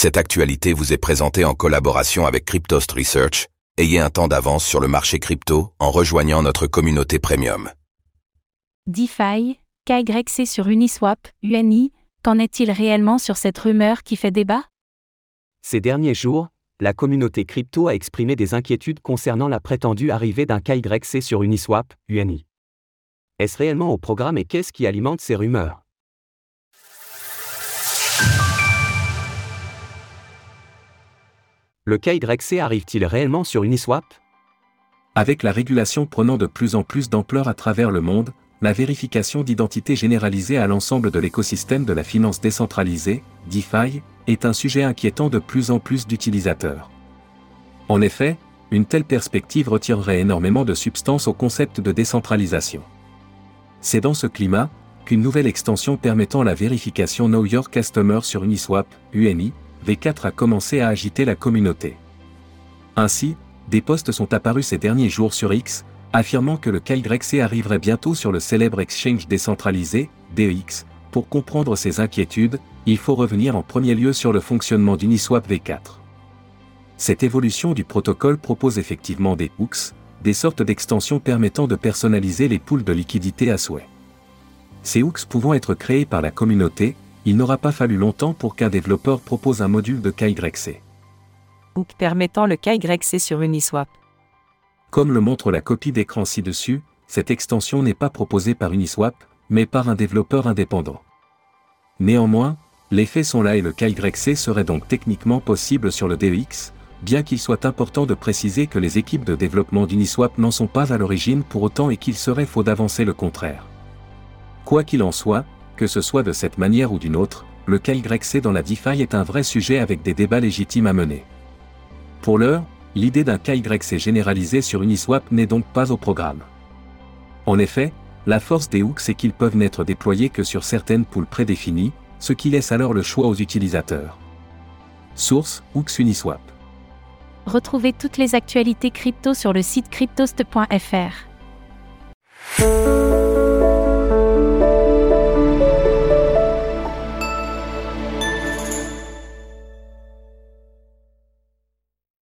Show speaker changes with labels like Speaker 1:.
Speaker 1: Cette actualité vous est présentée en collaboration avec Cryptost Research. Ayez un temps d'avance sur le marché crypto en rejoignant notre communauté premium.
Speaker 2: DeFi, KYC sur Uniswap, UNI, qu'en est-il réellement sur cette rumeur qui fait débat?
Speaker 3: Ces derniers jours, la communauté crypto a exprimé des inquiétudes concernant la prétendue arrivée d'un KYC sur Uniswap, UNI. Est-ce réellement au programme et qu'est-ce qui alimente ces rumeurs? Le KYC arrive-t-il réellement sur Uniswap?
Speaker 4: Avec la régulation prenant de plus en plus d'ampleur à travers le monde, la vérification d'identité généralisée à l'ensemble de l'écosystème de la finance décentralisée, DeFi, est un sujet inquiétant de plus en plus d'utilisateurs. En effet, une telle perspective retirerait énormément de substance au concept de décentralisation. C'est dans ce climat qu'une nouvelle extension permettant la vérification Know Your Customer sur Uniswap, UNI, V4 a commencé à agiter la communauté. Ainsi, des posts sont apparus ces derniers jours sur X, affirmant que le KYC arriverait bientôt sur le célèbre exchange décentralisé, DEX. Pour comprendre ces inquiétudes, il faut revenir en premier lieu sur le fonctionnement d'Uniswap V4. Cette évolution du protocole propose effectivement des hooks, des sortes d'extensions permettant de personnaliser les poules de liquidités à souhait. Ces hooks pouvant être créés par la communauté, il n'aura pas fallu longtemps pour qu'un développeur propose un module de KYC.
Speaker 5: Hook permettant le KYC sur Uniswap.
Speaker 4: Comme le montre la copie d'écran ci-dessus, cette extension n'est pas proposée par Uniswap, mais par un développeur indépendant. Néanmoins, les faits sont là et le KYC serait donc techniquement possible sur le DEX, bien qu'il soit important de préciser que les équipes de développement d'Uniswap n'en sont pas à l'origine pour autant et qu'il serait faux d'avancer le contraire. Quoi qu'il en soit, que ce soit de cette manière ou d'une autre, le KYC dans la DeFi est un vrai sujet avec des débats légitimes à mener. Pour l'heure, l'idée d'un KYC généralisé sur Uniswap n'est donc pas au programme. En effet, la force des hooks est qu'ils peuvent n'être déployés que sur certaines poules prédéfinies, ce qui laisse alors le choix aux utilisateurs. Source Hooks Uniswap.
Speaker 2: Retrouvez toutes les actualités crypto sur le site cryptost.fr.